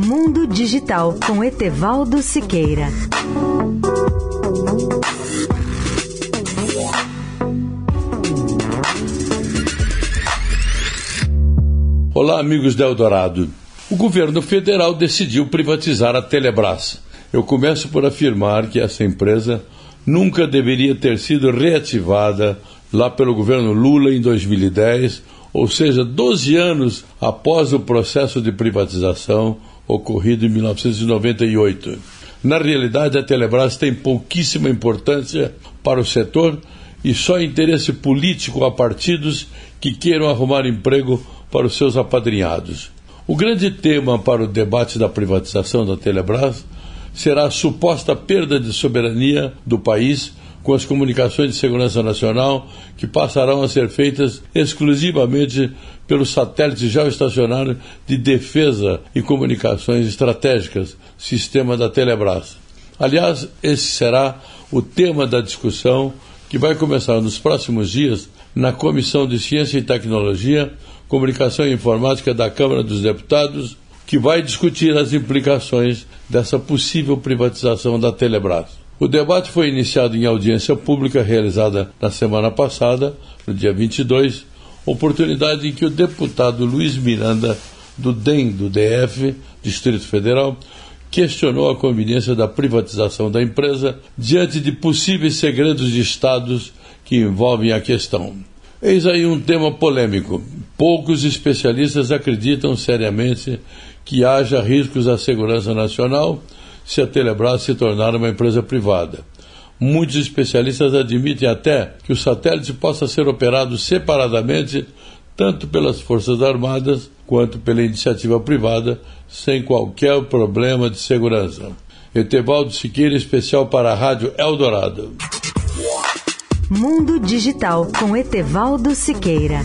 Mundo Digital com Etevaldo Siqueira. Olá, amigos da Eldorado. O governo federal decidiu privatizar a Telebrás. Eu começo por afirmar que essa empresa nunca deveria ter sido reativada lá pelo governo Lula em 2010, ou seja, 12 anos após o processo de privatização ocorrido em 1998. Na realidade, a Telebrás tem pouquíssima importância para o setor e só interesse político a partidos que queiram arrumar emprego para os seus apadrinhados. O grande tema para o debate da privatização da Telebrás será a suposta perda de soberania do país com as comunicações de segurança nacional, que passarão a ser feitas exclusivamente pelos satélites geoestacionários de defesa e comunicações estratégicas, sistema da Telebrás. Aliás, esse será o tema da discussão que vai começar nos próximos dias na Comissão de Ciência e Tecnologia, Comunicação e Informática da Câmara dos Deputados, que vai discutir as implicações dessa possível privatização da Telebrás. O debate foi iniciado em audiência pública realizada na semana passada, no dia 22, oportunidade em que o deputado Luiz Miranda, do DEM do DF, Distrito Federal, questionou a conveniência da privatização da empresa diante de possíveis segredos de Estados que envolvem a questão. Eis aí um tema polêmico. Poucos especialistas acreditam seriamente que haja riscos à segurança nacional se a Telebrás se tornar uma empresa privada. Muitos especialistas admitem até que o satélite possa ser operado separadamente, tanto pelas Forças Armadas quanto pela iniciativa privada, sem qualquer problema de segurança. Etevaldo Siqueira, especial para a Rádio Eldorado. Mundo Digital com Etevaldo Siqueira.